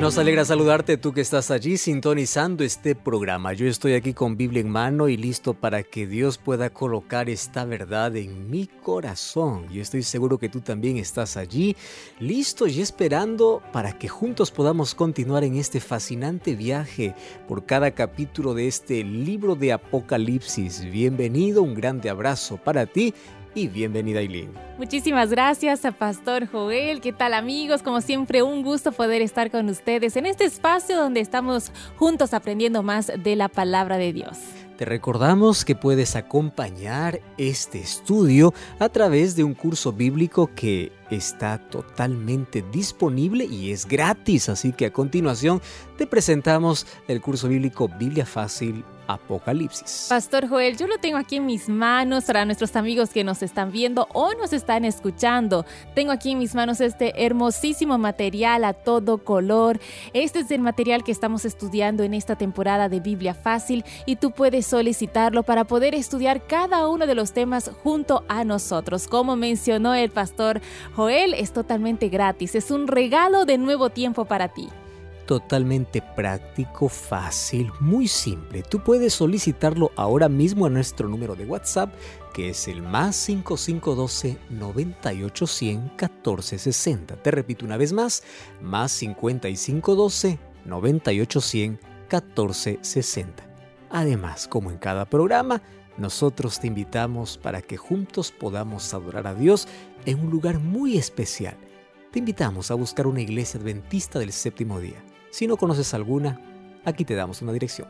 Nos alegra saludarte tú que estás allí sintonizando este programa. Yo estoy aquí con Biblia en mano y listo para que Dios pueda colocar esta verdad en mi corazón. Yo estoy seguro que tú también estás allí, listo y esperando para que juntos podamos continuar en este fascinante viaje por cada capítulo de este libro de Apocalipsis. Bienvenido, un grande abrazo para ti y bienvenida Eileen. Muchísimas gracias a Pastor Joel. ¿Qué tal amigos? Como siempre, un gusto poder estar con ustedes en este espacio donde estamos juntos aprendiendo más de la palabra de Dios. Te recordamos que puedes acompañar este estudio a través de un curso bíblico que está totalmente disponible y es gratis. Así que a continuación te presentamos el curso bíblico Biblia Fácil Apocalipsis. Pastor Joel, yo lo tengo aquí en mis manos para nuestros amigos que nos están viendo o nos están escuchando. Tengo aquí en mis manos este hermosísimo material a todo color. Este es el material que estamos estudiando en esta temporada de Biblia Fácil y tú puedes solicitarlo para poder estudiar cada uno de los temas junto a nosotros. Como mencionó el pastor Joel, es totalmente gratis. Es un regalo de nuevo tiempo para ti totalmente práctico, fácil, muy simple. Tú puedes solicitarlo ahora mismo a nuestro número de WhatsApp, que es el más 5512 9810 1460. Te repito una vez más, más 5512 9810 1460. Además, como en cada programa, nosotros te invitamos para que juntos podamos adorar a Dios en un lugar muy especial. Te invitamos a buscar una iglesia adventista del séptimo día. Si no conoces alguna, aquí te damos una dirección.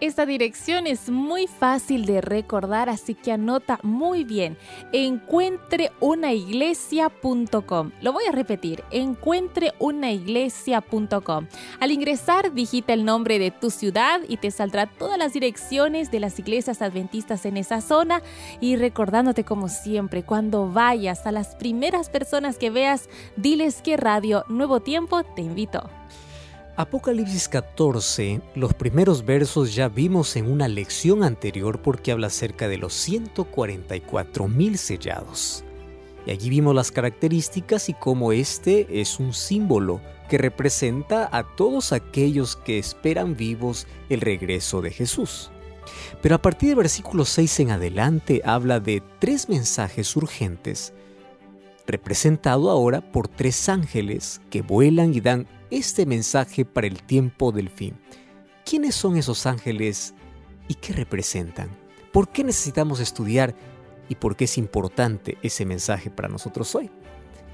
Esta dirección es muy fácil de recordar, así que anota muy bien. Encuentreunaiglesia.com. Lo voy a repetir, encuentreunaiglesia.com. Al ingresar, digita el nombre de tu ciudad y te saldrá todas las direcciones de las iglesias adventistas en esa zona. Y recordándote como siempre, cuando vayas a las primeras personas que veas, diles que Radio Nuevo Tiempo te invito. Apocalipsis 14, los primeros versos ya vimos en una lección anterior porque habla acerca de los 144 mil sellados. Y allí vimos las características y cómo este es un símbolo que representa a todos aquellos que esperan vivos el regreso de Jesús. Pero a partir del versículo 6 en adelante habla de tres mensajes urgentes, representado ahora por tres ángeles que vuelan y dan este mensaje para el tiempo del fin. ¿Quiénes son esos ángeles y qué representan? ¿Por qué necesitamos estudiar y por qué es importante ese mensaje para nosotros hoy?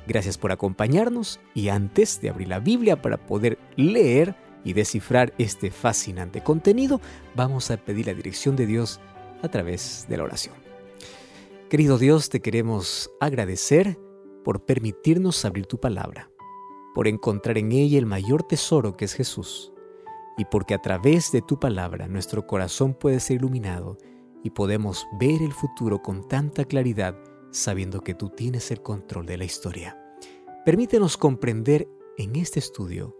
Gracias por acompañarnos y antes de abrir la Biblia para poder leer y descifrar este fascinante contenido, vamos a pedir la dirección de Dios a través de la oración. Querido Dios, te queremos agradecer por permitirnos abrir tu palabra por encontrar en ella el mayor tesoro que es Jesús, y porque a través de tu palabra nuestro corazón puede ser iluminado y podemos ver el futuro con tanta claridad sabiendo que tú tienes el control de la historia. Permítenos comprender en este estudio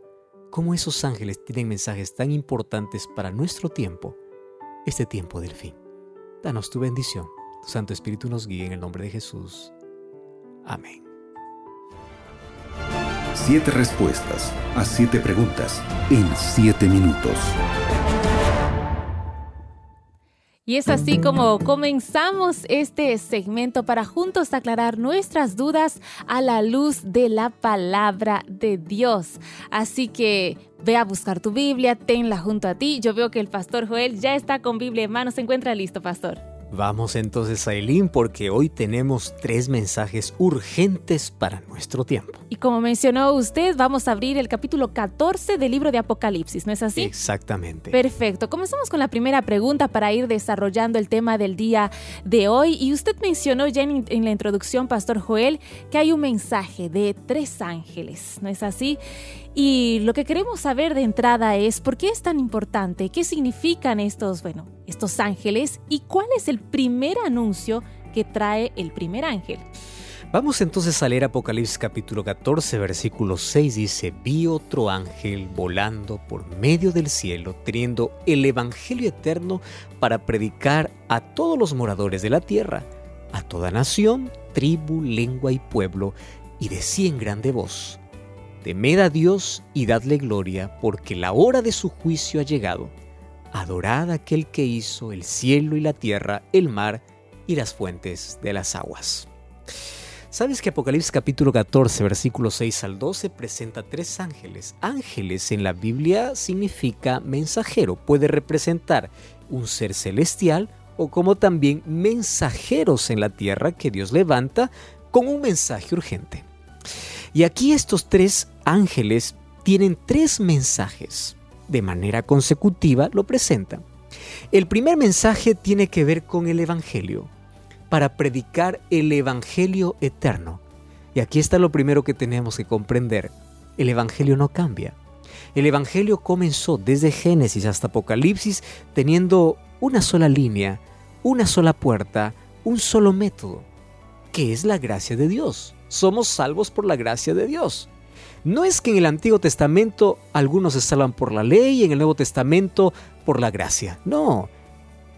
cómo esos ángeles tienen mensajes tan importantes para nuestro tiempo, este tiempo del fin. Danos tu bendición. Tu Santo Espíritu nos guíe en el nombre de Jesús. Amén. Siete respuestas a siete preguntas en siete minutos. Y es así como comenzamos este segmento para juntos aclarar nuestras dudas a la luz de la palabra de Dios. Así que ve a buscar tu Biblia, tenla junto a ti. Yo veo que el pastor Joel ya está con Biblia en mano. ¿Se encuentra listo, pastor? Vamos entonces a Eileen porque hoy tenemos tres mensajes urgentes para nuestro tiempo. Y como mencionó usted, vamos a abrir el capítulo 14 del libro de Apocalipsis, ¿no es así? Exactamente. Perfecto. Comenzamos con la primera pregunta para ir desarrollando el tema del día de hoy. Y usted mencionó ya en, en la introducción, Pastor Joel, que hay un mensaje de tres ángeles, ¿no es así? Y lo que queremos saber de entrada es por qué es tan importante, qué significan estos, bueno, estos ángeles y cuál es el primer anuncio que trae el primer ángel. Vamos entonces a leer Apocalipsis capítulo 14, versículo 6. Dice, vi otro ángel volando por medio del cielo, teniendo el Evangelio eterno para predicar a todos los moradores de la tierra, a toda nación, tribu, lengua y pueblo, y decía en grande voz, Temed a Dios y dadle gloria, porque la hora de su juicio ha llegado. Adorad a aquel que hizo el cielo y la tierra, el mar y las fuentes de las aguas. ¿Sabes que Apocalipsis capítulo 14, versículo 6 al 12 presenta tres ángeles? Ángeles en la Biblia significa mensajero, puede representar un ser celestial o como también mensajeros en la tierra que Dios levanta con un mensaje urgente. Y aquí estos tres ángeles tienen tres mensajes. De manera consecutiva lo presentan. El primer mensaje tiene que ver con el Evangelio para predicar el Evangelio eterno. Y aquí está lo primero que tenemos que comprender. El Evangelio no cambia. El Evangelio comenzó desde Génesis hasta Apocalipsis teniendo una sola línea, una sola puerta, un solo método, que es la gracia de Dios. Somos salvos por la gracia de Dios. No es que en el Antiguo Testamento algunos se salvan por la ley y en el Nuevo Testamento por la gracia. No,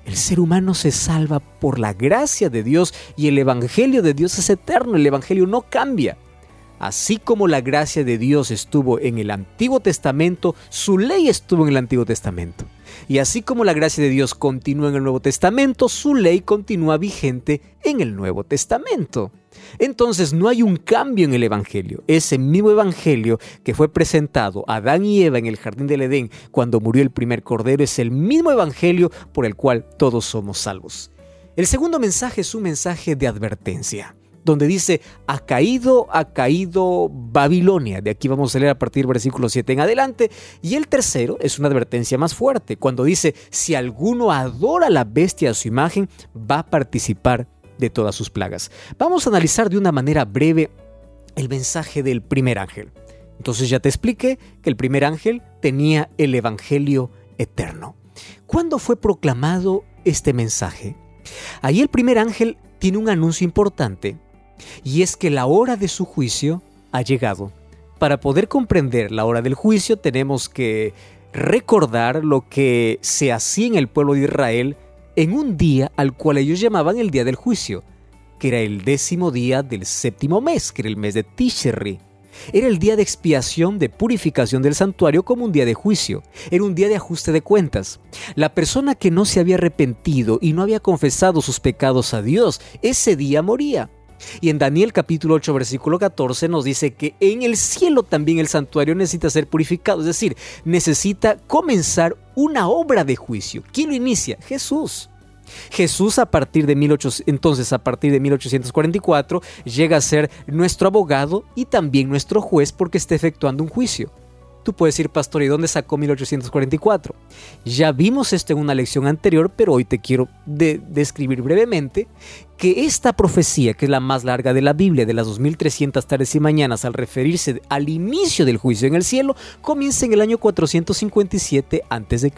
el ser humano se salva por la gracia de Dios y el Evangelio de Dios es eterno, el Evangelio no cambia. Así como la gracia de Dios estuvo en el Antiguo Testamento, su ley estuvo en el Antiguo Testamento. Y así como la gracia de Dios continúa en el Nuevo Testamento, su ley continúa vigente en el Nuevo Testamento. Entonces no hay un cambio en el Evangelio. Ese mismo Evangelio que fue presentado a Adán y Eva en el jardín del Edén cuando murió el primer cordero es el mismo Evangelio por el cual todos somos salvos. El segundo mensaje es un mensaje de advertencia donde dice, ha caído, ha caído Babilonia. De aquí vamos a leer a partir del versículo 7 en adelante. Y el tercero es una advertencia más fuerte, cuando dice, si alguno adora la bestia a su imagen, va a participar de todas sus plagas. Vamos a analizar de una manera breve el mensaje del primer ángel. Entonces ya te expliqué que el primer ángel tenía el Evangelio eterno. ¿Cuándo fue proclamado este mensaje? Ahí el primer ángel tiene un anuncio importante y es que la hora de su juicio ha llegado. Para poder comprender la hora del juicio tenemos que recordar lo que se hacía en el pueblo de Israel en un día al cual ellos llamaban el día del juicio, que era el décimo día del séptimo mes, que era el mes de Tishri. Era el día de expiación, de purificación del santuario como un día de juicio. Era un día de ajuste de cuentas. La persona que no se había arrepentido y no había confesado sus pecados a Dios, ese día moría. Y en Daniel capítulo 8 versículo 14 nos dice que en el cielo también el santuario necesita ser purificado, es decir, necesita comenzar una obra de juicio. ¿Quién lo inicia? Jesús. Jesús a partir de 18, entonces a partir de 1844 llega a ser nuestro abogado y también nuestro juez porque está efectuando un juicio. Tú puedes decir, pastor, ¿y dónde sacó 1844? Ya vimos esto en una lección anterior, pero hoy te quiero describir brevemente que esta profecía, que es la más larga de la Biblia, de las 2300 tardes y mañanas, al referirse al inicio del juicio en el cielo, comienza en el año 457 a.C.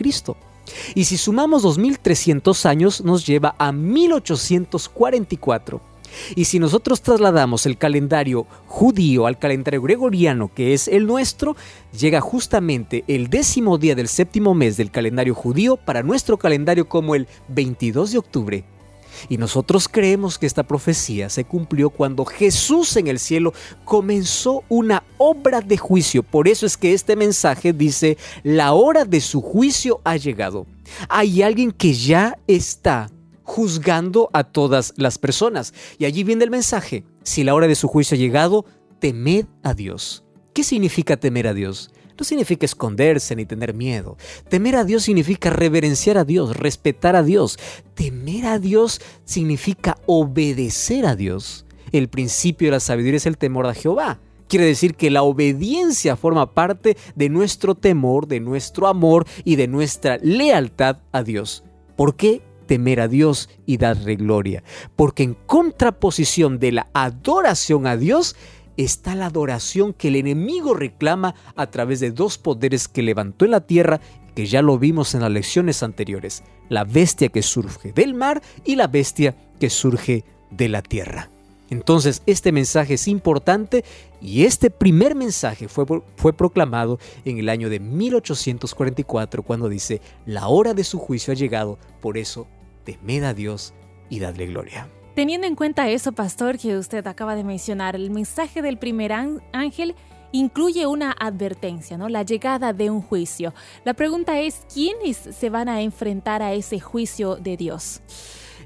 Y si sumamos 2300 años, nos lleva a 1844 y si nosotros trasladamos el calendario judío al calendario gregoriano, que es el nuestro, llega justamente el décimo día del séptimo mes del calendario judío para nuestro calendario como el 22 de octubre. Y nosotros creemos que esta profecía se cumplió cuando Jesús en el cielo comenzó una obra de juicio. Por eso es que este mensaje dice, la hora de su juicio ha llegado. Hay alguien que ya está juzgando a todas las personas. Y allí viene el mensaje, si la hora de su juicio ha llegado, temed a Dios. ¿Qué significa temer a Dios? No significa esconderse ni tener miedo. Temer a Dios significa reverenciar a Dios, respetar a Dios. Temer a Dios significa obedecer a Dios. El principio de la sabiduría es el temor a Jehová. Quiere decir que la obediencia forma parte de nuestro temor, de nuestro amor y de nuestra lealtad a Dios. ¿Por qué? Temer a Dios y darle gloria. Porque en contraposición de la adoración a Dios está la adoración que el enemigo reclama a través de dos poderes que levantó en la tierra, que ya lo vimos en las lecciones anteriores, la bestia que surge del mar y la bestia que surge de la tierra. Entonces, este mensaje es importante y este primer mensaje fue, fue, proclamado en el año de 1844 cuando dice, la hora de su juicio ha llegado, por eso temed a Dios y dadle gloria. Teniendo en cuenta eso, pastor, que usted acaba de mencionar, el mensaje del primer ángel incluye una advertencia, ¿no? La llegada de un juicio. La pregunta es, ¿quiénes se van a enfrentar a ese juicio de Dios?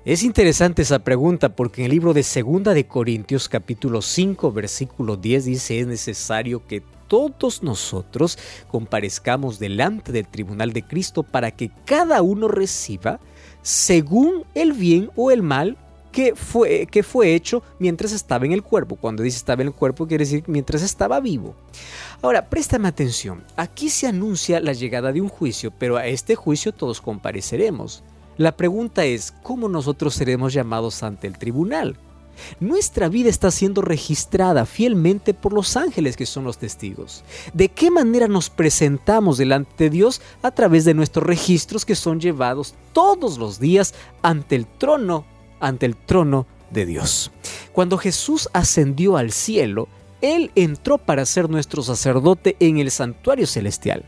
Es interesante esa pregunta porque en el libro de Segunda de Corintios capítulo 5 versículo 10 dice es necesario que todos nosotros comparezcamos delante del tribunal de Cristo para que cada uno reciba según el bien o el mal que fue, que fue hecho mientras estaba en el cuerpo. Cuando dice estaba en el cuerpo quiere decir mientras estaba vivo. Ahora, préstame atención. Aquí se anuncia la llegada de un juicio, pero a este juicio todos compareceremos. La pregunta es, ¿cómo nosotros seremos llamados ante el tribunal? Nuestra vida está siendo registrada fielmente por los ángeles que son los testigos. ¿De qué manera nos presentamos delante de Dios? A través de nuestros registros que son llevados todos los días ante el trono, ante el trono de Dios. Cuando Jesús ascendió al cielo, Él entró para ser nuestro sacerdote en el santuario celestial.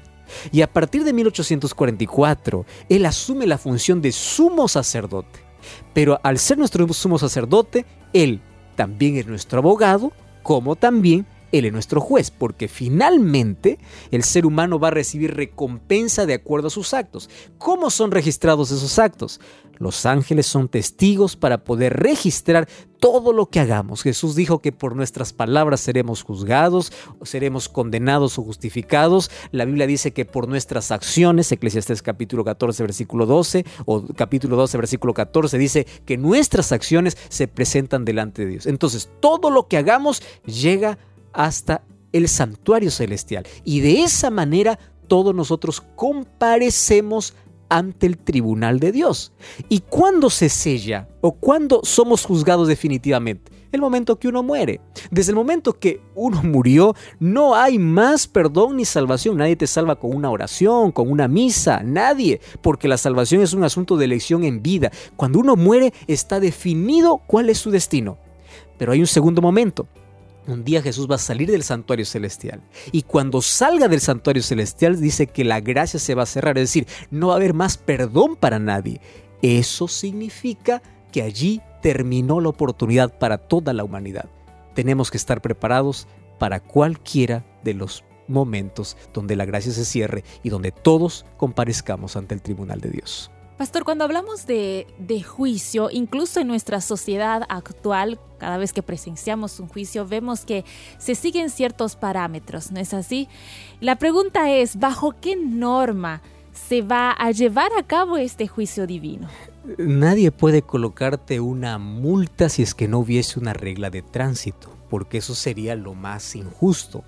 Y a partir de 1844, él asume la función de sumo sacerdote. Pero al ser nuestro sumo sacerdote, él también es nuestro abogado, como también él es nuestro juez, porque finalmente el ser humano va a recibir recompensa de acuerdo a sus actos. ¿Cómo son registrados esos actos? Los ángeles son testigos para poder registrar todo lo que hagamos. Jesús dijo que por nuestras palabras seremos juzgados, seremos condenados o justificados. La Biblia dice que por nuestras acciones, Eclesiastés capítulo 14, versículo 12, o capítulo 12, versículo 14, dice que nuestras acciones se presentan delante de Dios. Entonces, todo lo que hagamos llega hasta el santuario celestial. Y de esa manera todos nosotros comparecemos ante el tribunal de Dios. ¿Y cuándo se sella o cuándo somos juzgados definitivamente? El momento que uno muere. Desde el momento que uno murió, no hay más perdón ni salvación. Nadie te salva con una oración, con una misa, nadie, porque la salvación es un asunto de elección en vida. Cuando uno muere, está definido cuál es su destino. Pero hay un segundo momento, un día Jesús va a salir del santuario celestial. Y cuando salga del santuario celestial dice que la gracia se va a cerrar, es decir, no va a haber más perdón para nadie. Eso significa que allí terminó la oportunidad para toda la humanidad. Tenemos que estar preparados para cualquiera de los momentos donde la gracia se cierre y donde todos comparezcamos ante el tribunal de Dios. Pastor, cuando hablamos de, juicio, incluso en nuestra sociedad actual, cada vez que presenciamos un juicio, vemos que se siguen ciertos parámetros, ¿no es así? La pregunta es, ¿bajo qué norma se va a llevar a cabo este juicio divino? Nadie puede colocarte una multa si es que no hubiese una regla de tránsito, porque eso sería lo más injusto.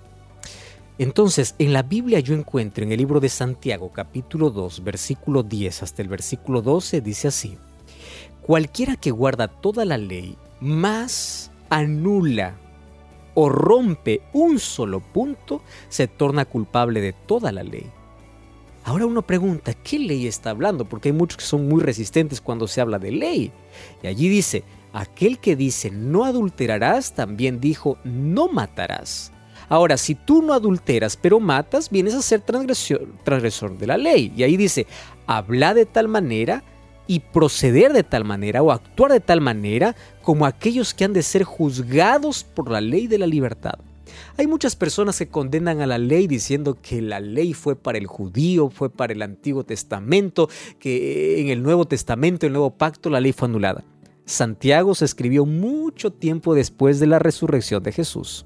Entonces, en la Biblia yo encuentro en el libro de Santiago capítulo 2, versículo 10 hasta el versículo 12, dice así, cualquiera que guarda toda la ley, más anula o rompe un solo punto, se torna culpable de toda la ley. Ahora uno pregunta, ¿qué ley está hablando? Porque hay muchos que son muy resistentes cuando se habla de ley. Y allí dice, aquel que dice no adulterarás, también dijo no matarás. Ahora, si tú no adulteras pero matas, vienes a ser transgresor de la ley. Y ahí dice, habla de tal manera y proceder de tal manera o actuar de tal manera como aquellos que han de ser juzgados por la ley de la libertad. Hay muchas personas que condenan a la ley diciendo que la ley fue para el judío, fue para el Antiguo Testamento, que en el Nuevo Testamento, el Nuevo Pacto, la ley fue anulada. Santiago se escribió mucho tiempo después de la resurrección de Jesús.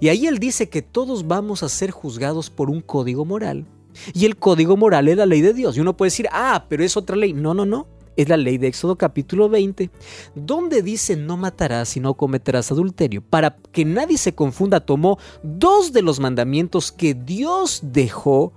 Y ahí él dice que todos vamos a ser juzgados por un código moral. Y el código moral es la ley de Dios. Y uno puede decir, ah, pero es otra ley. No, no, no. Es la ley de Éxodo capítulo 20, donde dice no matarás y no cometerás adulterio. Para que nadie se confunda, tomó dos de los mandamientos que Dios dejó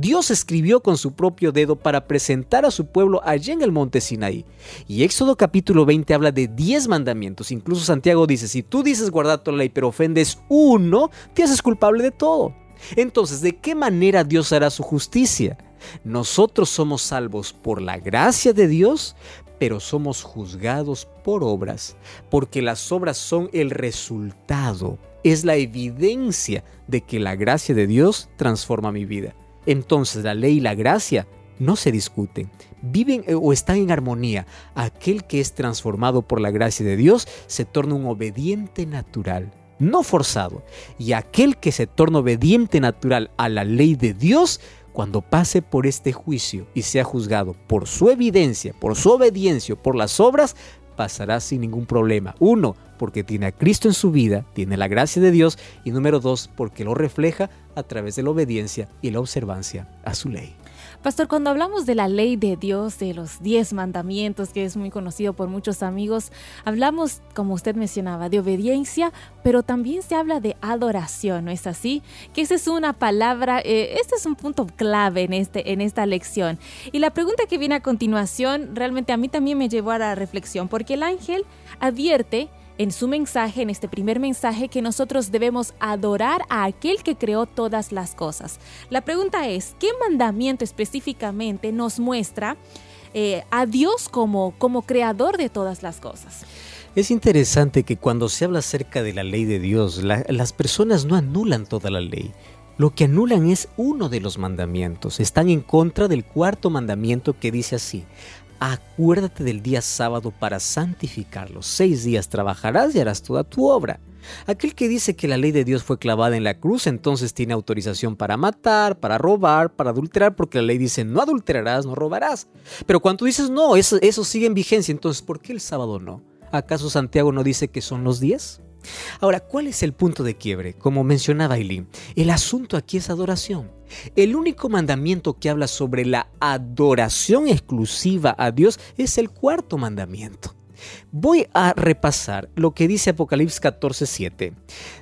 Dios escribió con su propio dedo para presentar a su pueblo allí en el monte Sinaí. Y Éxodo capítulo 20 habla de 10 mandamientos. Incluso Santiago dice, si tú dices guardar toda la ley pero ofendes uno, te haces culpable de todo. Entonces, ¿de qué manera Dios hará su justicia? Nosotros somos salvos por la gracia de Dios, pero somos juzgados por obras, porque las obras son el resultado, es la evidencia de que la gracia de Dios transforma mi vida. Entonces la ley y la gracia no se discuten, viven eh, o están en armonía. Aquel que es transformado por la gracia de Dios se torna un obediente natural, no forzado. Y aquel que se torna obediente natural a la ley de Dios cuando pase por este juicio y sea juzgado por su evidencia, por su obediencia, por las obras, pasará sin ningún problema. Uno, porque tiene a Cristo en su vida, tiene la gracia de Dios. Y número dos, porque lo refleja a través de la obediencia y la observancia a su ley. Pastor, cuando hablamos de la ley de Dios, de los diez mandamientos, que es muy conocido por muchos amigos, hablamos, como usted mencionaba, de obediencia, pero también se habla de adoración, ¿no es así? Que esa es una palabra, eh, este es un punto clave en, este, en esta lección. Y la pregunta que viene a continuación realmente a mí también me llevó a la reflexión, porque el ángel advierte en su mensaje, en este primer mensaje, que nosotros debemos adorar a aquel que creó todas las cosas. La pregunta es, ¿qué mandamiento específicamente nos muestra eh, a Dios como, como creador de todas las cosas? Es interesante que cuando se habla acerca de la ley de Dios, las personas no anulan toda la ley. Lo que anulan es uno de los mandamientos. Están en contra del cuarto mandamiento que dice así, acuérdate del día sábado para santificarlo. Seis días trabajarás y harás toda tu obra. Aquel que dice que la ley de Dios fue clavada en la cruz, entonces tiene autorización para matar, para robar, para adulterar, porque la ley dice no adulterarás, no robarás. Pero cuando dices no, eso, eso sigue en vigencia, entonces ¿por qué el sábado no? ¿Acaso Santiago no dice que son los días? Ahora, ¿cuál es el punto de quiebre? Como mencionaba Eileen, el asunto aquí es adoración. El único mandamiento que habla sobre la adoración exclusiva a Dios es el cuarto mandamiento. Voy a repasar lo que dice Apocalipsis 14:7.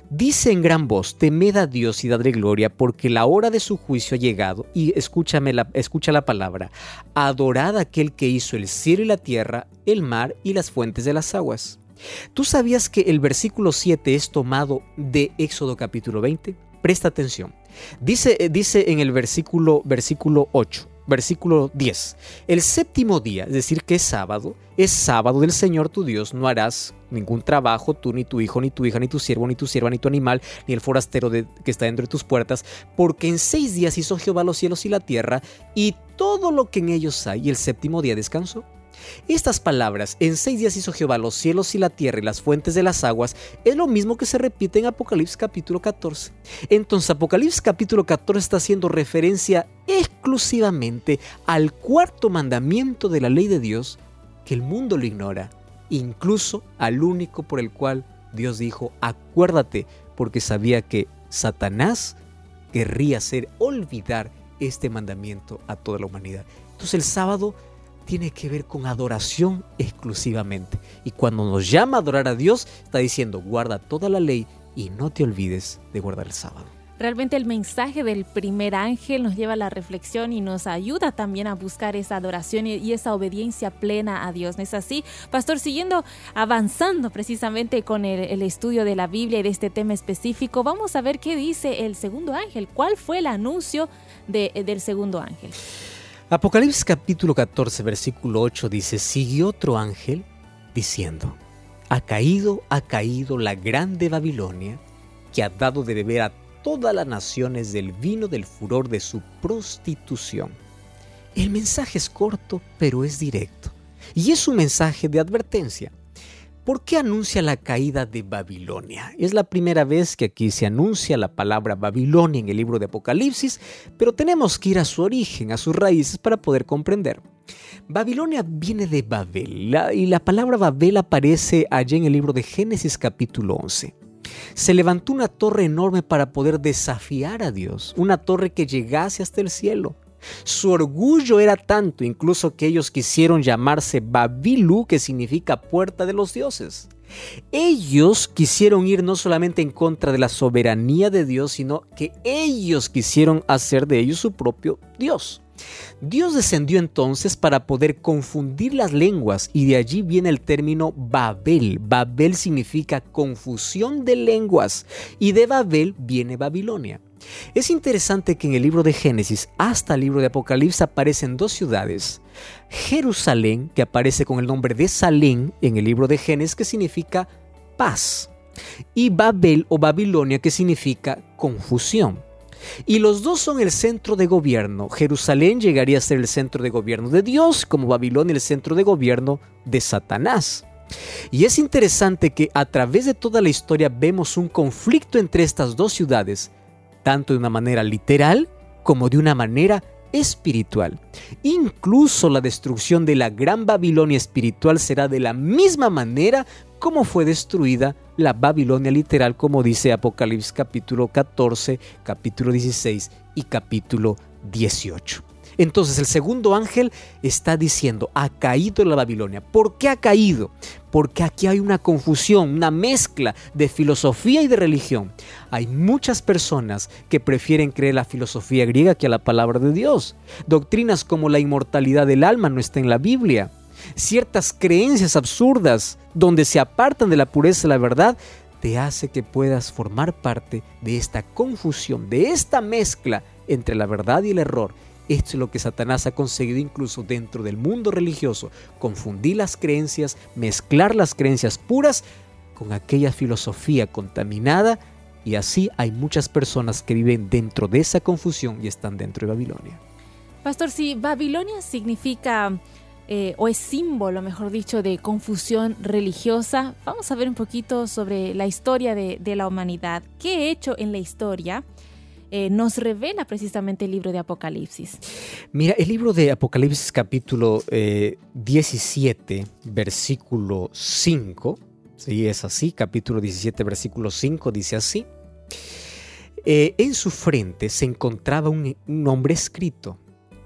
Dice en gran voz, temed a Dios y dadle gloria, porque la hora de su juicio ha llegado. Y escúchame la, escucha la palabra, adorad a aquel que hizo el cielo y la tierra, el mar y las fuentes de las aguas. ¿Tú sabías que el versículo 7 es tomado de Éxodo capítulo 20? Presta atención. Dice, eh, dice en el versículo, versículo 8, versículo 10, el séptimo día, es decir, que es sábado, es sábado del Señor tu Dios, no harás ningún trabajo, tú ni tu hijo, ni tu hija, ni tu siervo, ni tu sierva, ni tu animal, ni el forastero que está dentro de tus puertas, porque en seis días hizo Jehová los cielos y la tierra, y todo lo que en ellos hay, y el séptimo día descansó. Estas palabras, en seis días hizo Jehová los cielos y la tierra y las fuentes de las aguas, es lo mismo que se repite en Apocalipsis capítulo 14. Entonces Apocalipsis capítulo 14 está haciendo referencia exclusivamente al cuarto mandamiento de la ley de Dios, que el mundo lo ignora, incluso al único por el cual Dios dijo, acuérdate, porque sabía que Satanás querría hacer olvidar este mandamiento a toda la humanidad. Entonces el sábado tiene que ver con adoración exclusivamente. Y cuando nos llama a adorar a Dios, está diciendo, guarda toda la ley y no te olvides de guardar el sábado. Realmente el mensaje del primer ángel nos lleva a la reflexión y nos ayuda también a buscar esa adoración y esa obediencia plena a Dios. ¿No es así? Pastor, siguiendo avanzando precisamente con el, estudio de la Biblia y de este tema específico, vamos a ver qué dice el segundo ángel. ¿Cuál fue el anuncio del segundo ángel? Apocalipsis capítulo 14, versículo 8 dice, siguió otro ángel diciendo, ha caído, ha caído la grande Babilonia, que ha dado de beber a todas las naciones del vino del furor de su prostitución. El mensaje es corto, pero es directo, y es un mensaje de advertencia. ¿Por qué anuncia la caída de Babilonia? Es la primera vez que aquí se anuncia la palabra Babilonia en el libro de Apocalipsis, pero tenemos que ir a su origen, a sus raíces para poder comprender. Babilonia viene de Babel y la palabra Babel aparece allí en el libro de Génesis capítulo 11. Se levantó una torre enorme para poder desafiar a Dios, una torre que llegase hasta el cielo. Su orgullo era tanto incluso que ellos quisieron llamarse Babilú, que significa puerta de los dioses. Ellos quisieron ir no solamente en contra de la soberanía de Dios, sino que ellos quisieron hacer de ellos su propio Dios. Dios descendió entonces para poder confundir las lenguas y de allí viene el término Babel. Babel significa confusión de lenguas y de Babel viene Babilonia. Es interesante que en el libro de Génesis hasta el libro de Apocalipsis aparecen dos ciudades. Jerusalén, que aparece con el nombre de Salén en el libro de Génesis, que significa paz. Y Babel o Babilonia, que significa confusión. Y los dos son el centro de gobierno. Jerusalén llegaría a ser el centro de gobierno de Dios, como Babilonia el centro de gobierno de Satanás. Y es interesante que a través de toda la historia vemos un conflicto entre estas dos ciudades, tanto de una manera literal como de una manera espiritual. Incluso la destrucción de la gran Babilonia espiritual será de la misma manera como fue destruida la Babilonia literal, como dice Apocalipsis capítulo 14, capítulo 16 y capítulo 18. Entonces el segundo ángel está diciendo, ha caído la Babilonia. ¿Por qué ha caído? Porque aquí hay una confusión, una mezcla de filosofía y de religión. Hay muchas personas que prefieren creer la filosofía griega que a la palabra de Dios. Doctrinas como la inmortalidad del alma no está en la Biblia. Ciertas creencias absurdas donde se apartan de la pureza de la verdad te hace que puedas formar parte de esta confusión, de esta mezcla entre la verdad y el error esto es lo que Satanás ha conseguido incluso dentro del mundo religioso, confundir las creencias, mezclar las creencias puras con aquella filosofía contaminada y así hay muchas personas que viven dentro de esa confusión y están dentro de Babilonia. Pastor, si Babilonia significa eh, o es símbolo, mejor dicho, de confusión religiosa, vamos a ver un poquito sobre la historia de, de la humanidad. ¿Qué hecho en la historia eh, nos revela precisamente el libro de Apocalipsis. Mira, el libro de Apocalipsis capítulo 17, eh, versículo 5, sí, es así, capítulo 17, versículo 5, dice así. Eh, en su frente se encontraba un, un nombre escrito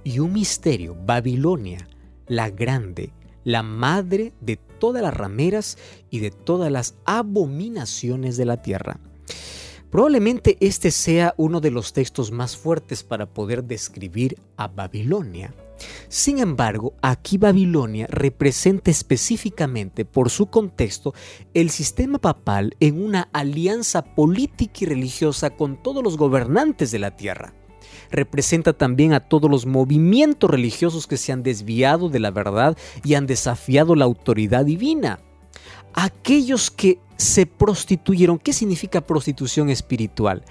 y un misterio, Babilonia, la grande, la madre de todas las rameras y de todas las abominaciones de la tierra. Probablemente este sea uno de los textos más fuertes para poder describir a Babilonia. Sin embargo, aquí Babilonia representa específicamente por su contexto el sistema papal en una alianza política y religiosa con todos los gobernantes de la tierra. Representa también a todos los movimientos religiosos que se han desviado de la verdad y han desafiado la autoridad divina aquellos que se prostituyeron. ¿Qué significa prostitución espiritual?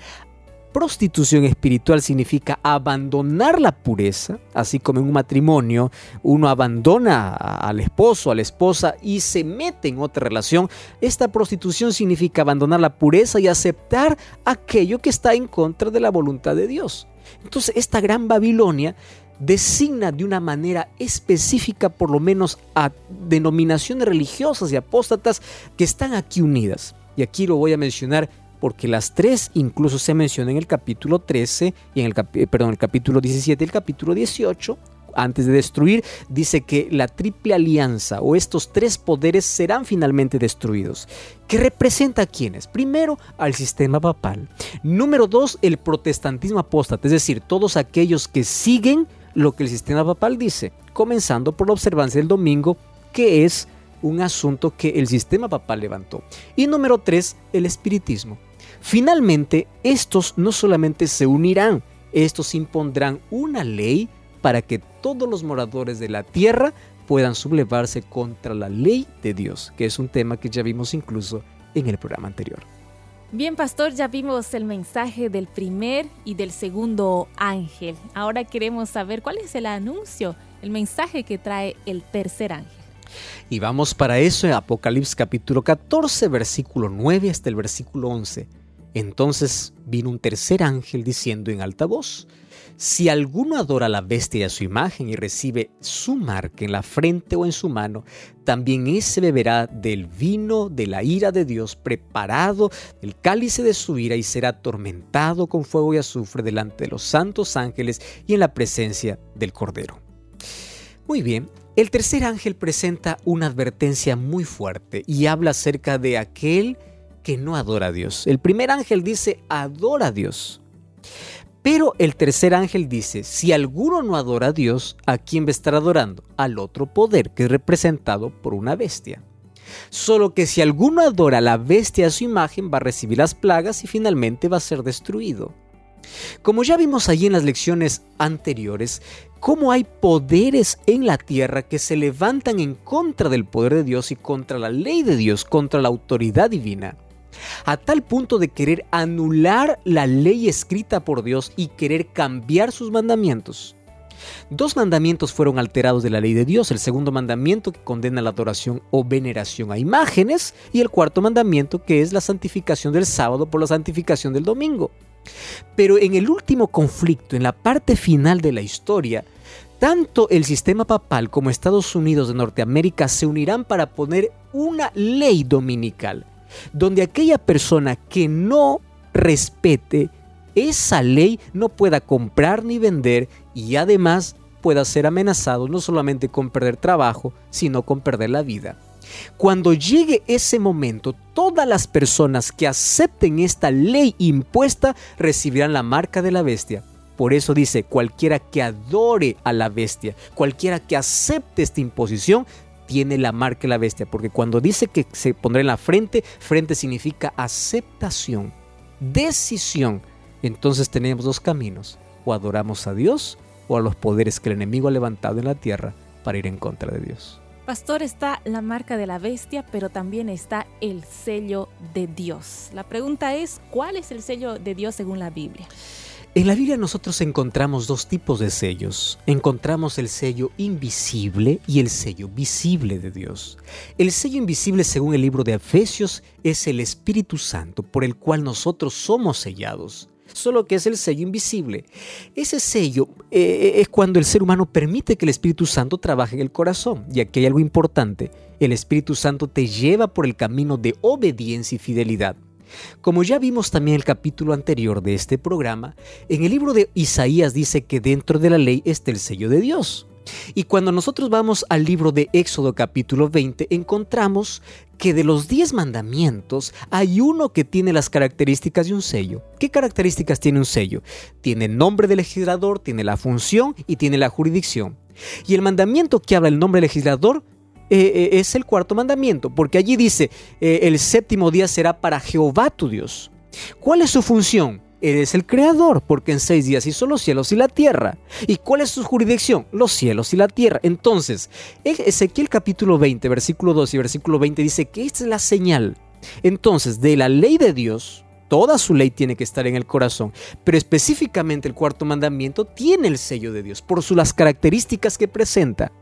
Prostitución espiritual significa abandonar la pureza, así como en un matrimonio uno abandona al esposo, a la esposa y se mete en otra relación. Esta prostitución significa abandonar la pureza y aceptar aquello que está en contra de la voluntad de Dios. Entonces esta gran Babilonia designa de una manera específica por lo menos a denominaciones religiosas y apóstatas que están aquí unidas. Y aquí lo voy a mencionar porque las tres incluso se mencionan en el capítulo 13 y en el, eh, perdón, el capítulo 17 y el capítulo 18 antes de destruir, dice que la triple alianza o estos tres poderes serán finalmente destruidos. ¿Qué representa a quiénes? Primero, al sistema papal. Número dos, el protestantismo apóstata, es decir, todos aquellos que siguen lo que el sistema papal dice, comenzando por la observancia del domingo, que es un asunto que el sistema papal levantó. Y número tres, el espiritismo. Finalmente, estos no solamente se unirán, estos impondrán una ley para que todos los moradores de la tierra puedan sublevarse contra la ley de Dios, que es un tema que ya vimos incluso en el programa anterior. Bien, pastor, ya vimos el mensaje del primer y del segundo ángel. Ahora queremos saber cuál es el anuncio, el mensaje que trae el tercer ángel. Y vamos para eso en Apocalipsis capítulo 14, versículo 9 hasta el versículo 11. Entonces vino un tercer ángel diciendo en alta voz, si alguno adora a la bestia a su imagen y recibe su marca en la frente o en su mano, también ese beberá del vino de la ira de Dios preparado del cálice de su ira y será atormentado con fuego y azufre delante de los santos ángeles y en la presencia del Cordero. Muy bien, El tercer ángel presenta una advertencia muy fuerte y habla acerca de aquel que no adora a Dios. El primer ángel dice, adora a Dios. Pero el tercer ángel dice, si alguno no adora a Dios, ¿a quién va a estar adorando? Al otro poder que es representado por una bestia. Solo que si alguno adora a la bestia a su imagen, va a recibir las plagas y finalmente va a ser destruido. Como ya vimos allí en las lecciones anteriores, cómo hay poderes en la tierra que se levantan en contra del poder de Dios y contra la ley de Dios, contra la autoridad divina a tal punto de querer anular la ley escrita por Dios y querer cambiar sus mandamientos. Dos mandamientos fueron alterados de la ley de Dios, el segundo mandamiento que condena la adoración o veneración a imágenes y el cuarto mandamiento que es la santificación del sábado por la santificación del domingo. Pero en el último conflicto, en la parte final de la historia, tanto el sistema papal como Estados Unidos de Norteamérica se unirán para poner una ley dominical donde aquella persona que no respete esa ley no pueda comprar ni vender y además pueda ser amenazado no solamente con perder trabajo, sino con perder la vida. Cuando llegue ese momento, todas las personas que acepten esta ley impuesta recibirán la marca de la bestia. Por eso dice, cualquiera que adore a la bestia, cualquiera que acepte esta imposición, tiene la marca de la bestia, porque cuando dice que se pondrá en la frente, frente significa aceptación, decisión. Entonces tenemos dos caminos, o adoramos a Dios o a los poderes que el enemigo ha levantado en la tierra para ir en contra de Dios. Pastor, está la marca de la bestia, pero también está el sello de Dios. La pregunta es, ¿cuál es el sello de Dios según la Biblia? En la Biblia nosotros encontramos dos tipos de sellos. Encontramos el sello invisible y el sello visible de Dios. El sello invisible, según el libro de Efesios, es el Espíritu Santo por el cual nosotros somos sellados. Solo que es el sello invisible. Ese sello eh, eh, es cuando el ser humano permite que el Espíritu Santo trabaje en el corazón. Y aquí hay algo importante. El Espíritu Santo te lleva por el camino de obediencia y fidelidad. Como ya vimos también el capítulo anterior de este programa, en el libro de Isaías dice que dentro de la ley está el sello de Dios. Y cuando nosotros vamos al libro de Éxodo capítulo 20, encontramos que de los 10 mandamientos hay uno que tiene las características de un sello. ¿Qué características tiene un sello? Tiene el nombre del legislador, tiene la función y tiene la jurisdicción. Y el mandamiento que habla el nombre del legislador eh, eh, es el cuarto mandamiento, porque allí dice, eh, el séptimo día será para Jehová tu Dios. ¿Cuál es su función? Eres el creador, porque en seis días hizo los cielos y la tierra. ¿Y cuál es su jurisdicción? Los cielos y la tierra. Entonces, Ezequiel capítulo 20, versículo 2 y versículo 20 dice que esta es la señal. Entonces, de la ley de Dios, Toda su ley tiene que estar en el corazón, pero específicamente el cuarto mandamiento tiene el sello de Dios por las características que presenta.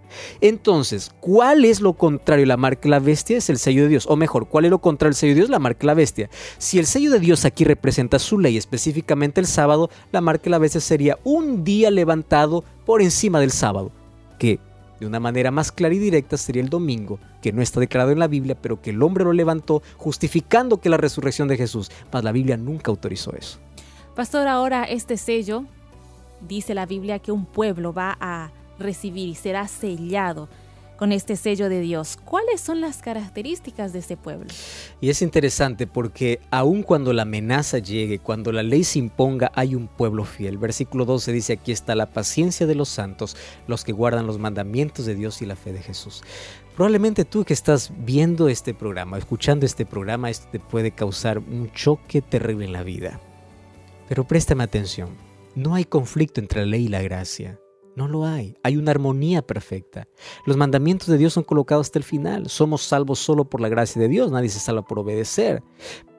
Entonces, ¿cuál es lo contrario? La marca la bestia es el sello de Dios. O mejor, ¿cuál es lo contrario al sello de Dios? La marca la bestia. Si el sello de Dios aquí representa su ley, específicamente el sábado, la marca la bestia sería un día levantado por encima del sábado, que de una manera más clara y directa sería el domingo, que no está declarado en la Biblia, pero que el hombre lo levantó justificando que la resurrección de Jesús, mas la Biblia nunca autorizó eso. Pastor, ahora este sello, dice la Biblia que un pueblo va a recibir y será sellado con este sello de Dios. ¿Cuáles son las características de ese pueblo? Y es interesante porque aun cuando la amenaza llegue, cuando la ley se imponga, hay un pueblo fiel. Versículo 12 dice, aquí está la paciencia de los santos, los que guardan los mandamientos de Dios y la fe de Jesús. Probablemente tú que estás viendo este programa, escuchando este programa, esto te puede causar un choque terrible en la vida. Pero préstame atención, no hay conflicto entre la ley y la gracia. No lo hay. Hay una armonía perfecta. Los mandamientos de Dios son colocados hasta el final. Somos salvos solo por la gracia de Dios. Nadie se salva por obedecer.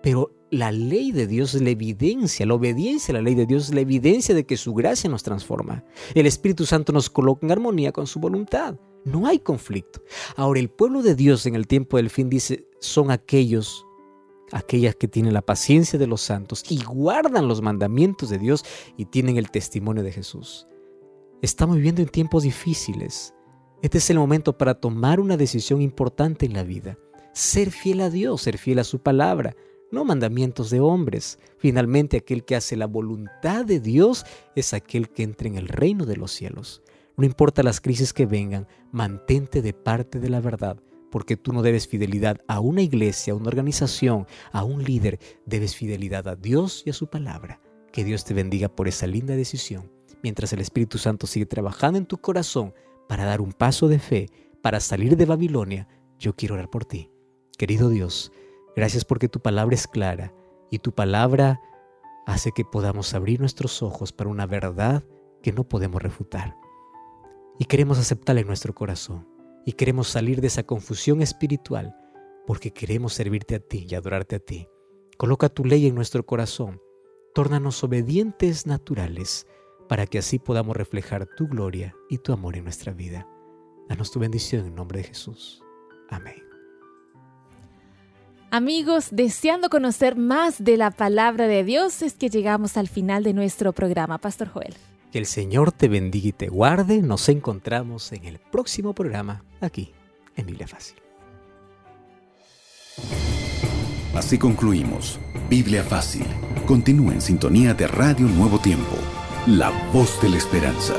Pero la ley de Dios es la evidencia, la obediencia a la ley de Dios es la evidencia de que su gracia nos transforma. El Espíritu Santo nos coloca en armonía con su voluntad. No hay conflicto. Ahora, el pueblo de Dios en el tiempo del fin dice, son aquellos aquellas que tienen la paciencia de los santos y guardan los mandamientos de Dios y tienen el testimonio de Jesús. Estamos viviendo en tiempos difíciles. Este es el momento para tomar una decisión importante en la vida. Ser fiel a Dios, ser fiel a su palabra, no mandamientos de hombres. Finalmente aquel que hace la voluntad de Dios es aquel que entra en el reino de los cielos. No importa las crisis que vengan, mantente de parte de la verdad, porque tú no debes fidelidad a una iglesia, a una organización, a un líder, debes fidelidad a Dios y a su palabra. Que Dios te bendiga por esa linda decisión, mientras el Espíritu Santo sigue trabajando en tu corazón para dar un paso de fe, para salir de Babilonia. Yo quiero orar por ti. Querido Dios, gracias porque tu palabra es clara y tu palabra hace que podamos abrir nuestros ojos para una verdad que no podemos refutar. Y queremos aceptarla en nuestro corazón y queremos salir de esa confusión espiritual porque queremos servirte a ti y adorarte a ti. Coloca tu ley en nuestro corazón. Tórnanos obedientes naturales para que así podamos reflejar tu gloria y tu amor en nuestra vida. Danos tu bendición en nombre de Jesús. Amén. Amigos, deseando conocer más de la palabra de Dios, es que llegamos al final de nuestro programa, Pastor Joel. Que el Señor te bendiga y te guarde. Nos encontramos en el próximo programa, aquí, en Biblia Fácil. Así concluimos. Biblia Fácil. Continúa en sintonía de Radio Nuevo Tiempo, la voz de la esperanza.